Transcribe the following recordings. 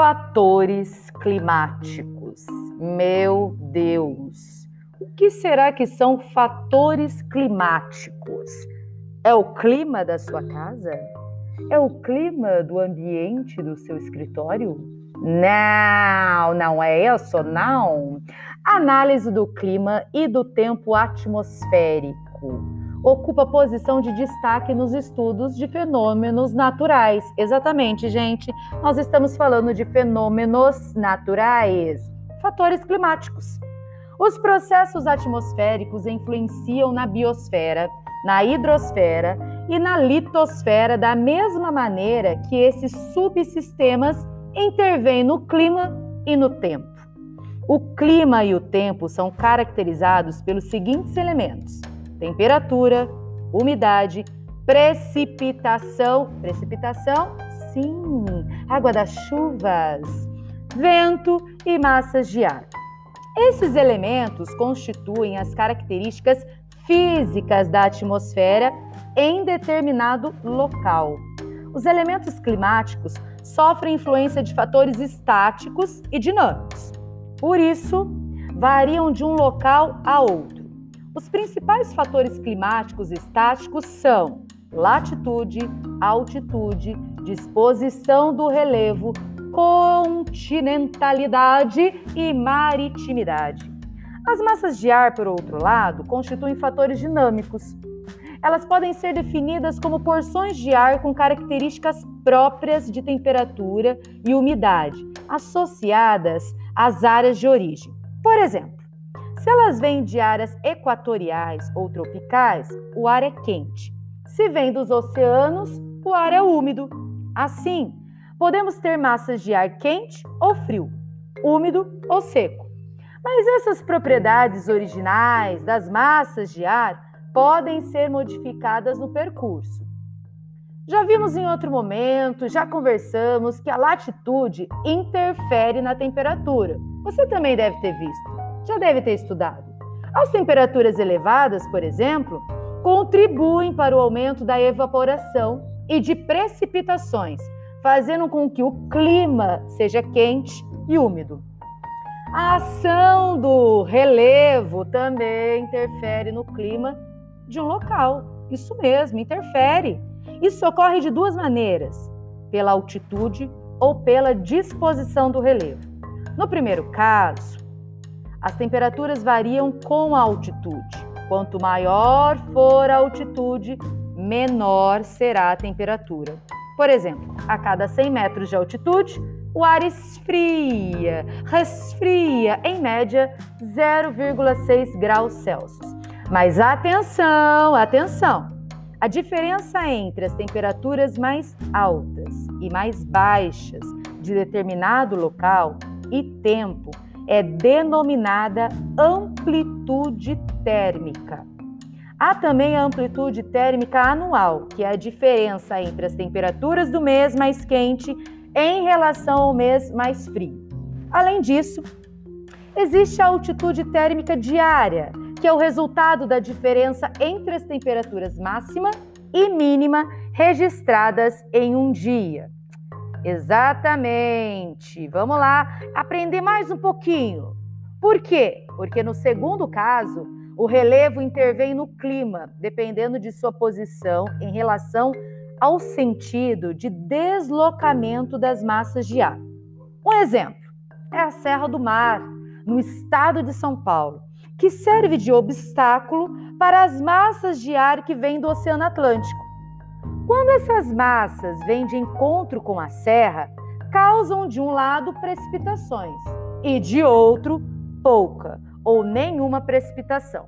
Fatores climáticos. Meu Deus! O que será que são fatores climáticos? É o clima da sua casa? É o clima do ambiente do seu escritório? Não, não é isso, não. Análise do clima e do tempo atmosférico ocupa posição de destaque nos estudos de fenômenos naturais. Exatamente, gente. Nós estamos falando de fenômenos naturais, fatores climáticos. Os processos atmosféricos influenciam na biosfera, na hidrosfera e na litosfera da mesma maneira que esses subsistemas intervêm no clima e no tempo. O clima e o tempo são caracterizados pelos seguintes elementos: temperatura, umidade, precipitação, precipitação, sim, água das chuvas, vento e massas de ar. Esses elementos constituem as características físicas da atmosfera em determinado local. Os elementos climáticos sofrem influência de fatores estáticos e dinâmicos. Por isso, variam de um local a outro. Os principais fatores climáticos estáticos são latitude, altitude, disposição do relevo, continentalidade e maritimidade. As massas de ar, por outro lado, constituem fatores dinâmicos. Elas podem ser definidas como porções de ar com características próprias de temperatura e umidade, associadas às áreas de origem. Por exemplo, se elas vêm de áreas equatoriais ou tropicais, o ar é quente. Se vem dos oceanos, o ar é úmido. Assim, podemos ter massas de ar quente ou frio, úmido ou seco. Mas essas propriedades originais das massas de ar podem ser modificadas no percurso. Já vimos em outro momento, já conversamos que a latitude interfere na temperatura. Você também deve ter visto já deve ter estudado. As temperaturas elevadas, por exemplo, contribuem para o aumento da evaporação e de precipitações, fazendo com que o clima seja quente e úmido. A ação do relevo também interfere no clima de um local. Isso mesmo, interfere. Isso ocorre de duas maneiras: pela altitude ou pela disposição do relevo. No primeiro caso, as temperaturas variam com a altitude. Quanto maior for a altitude, menor será a temperatura. Por exemplo, a cada 100 metros de altitude, o ar esfria, resfria, em média 0,6 graus Celsius. Mas atenção, atenção! A diferença entre as temperaturas mais altas e mais baixas de determinado local e tempo é denominada amplitude térmica. Há também a amplitude térmica anual, que é a diferença entre as temperaturas do mês mais quente em relação ao mês mais frio. Além disso, existe a altitude térmica diária, que é o resultado da diferença entre as temperaturas máxima e mínima registradas em um dia. Exatamente. Vamos lá aprender mais um pouquinho. Por quê? Porque no segundo caso, o relevo intervém no clima, dependendo de sua posição em relação ao sentido de deslocamento das massas de ar. Um exemplo é a Serra do Mar, no estado de São Paulo, que serve de obstáculo para as massas de ar que vêm do Oceano Atlântico. Quando essas massas vêm de encontro com a serra, causam de um lado precipitações e de outro pouca ou nenhuma precipitação.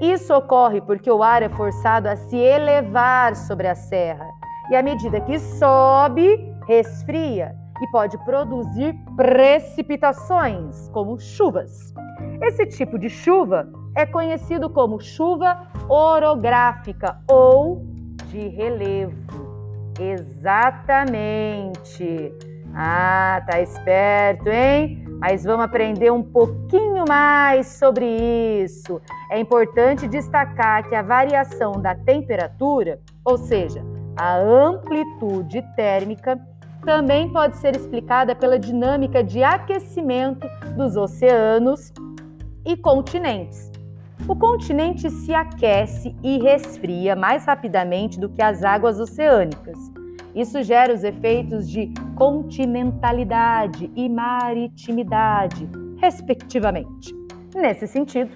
Isso ocorre porque o ar é forçado a se elevar sobre a serra e à medida que sobe, resfria e pode produzir precipitações, como chuvas. Esse tipo de chuva é conhecido como chuva orográfica ou de relevo. Exatamente. Ah, tá esperto, hein? Mas vamos aprender um pouquinho mais sobre isso. É importante destacar que a variação da temperatura, ou seja, a amplitude térmica, também pode ser explicada pela dinâmica de aquecimento dos oceanos e continentes. O continente se aquece e resfria mais rapidamente do que as águas oceânicas. Isso gera os efeitos de continentalidade e maritimidade, respectivamente. Nesse sentido,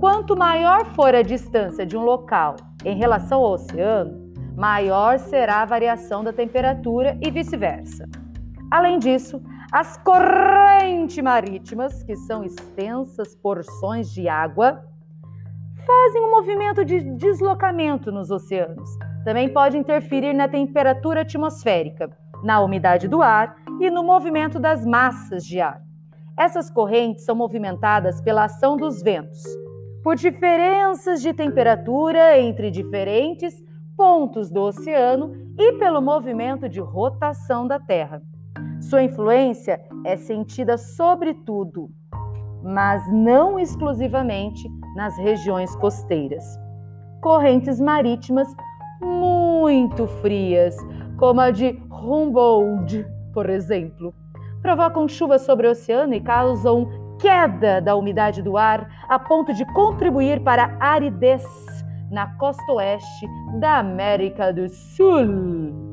quanto maior for a distância de um local em relação ao oceano, maior será a variação da temperatura e vice-versa. Além disso, as correntes marítimas, que são extensas porções de água, fazem um movimento de deslocamento nos oceanos. Também pode interferir na temperatura atmosférica, na umidade do ar e no movimento das massas de ar. Essas correntes são movimentadas pela ação dos ventos, por diferenças de temperatura entre diferentes pontos do oceano e pelo movimento de rotação da Terra. Sua influência é sentida sobretudo, mas não exclusivamente, nas regiões costeiras. Correntes marítimas muito frias, como a de Humboldt, por exemplo, provocam chuvas sobre o oceano e causam queda da umidade do ar a ponto de contribuir para a aridez na costa oeste da América do Sul.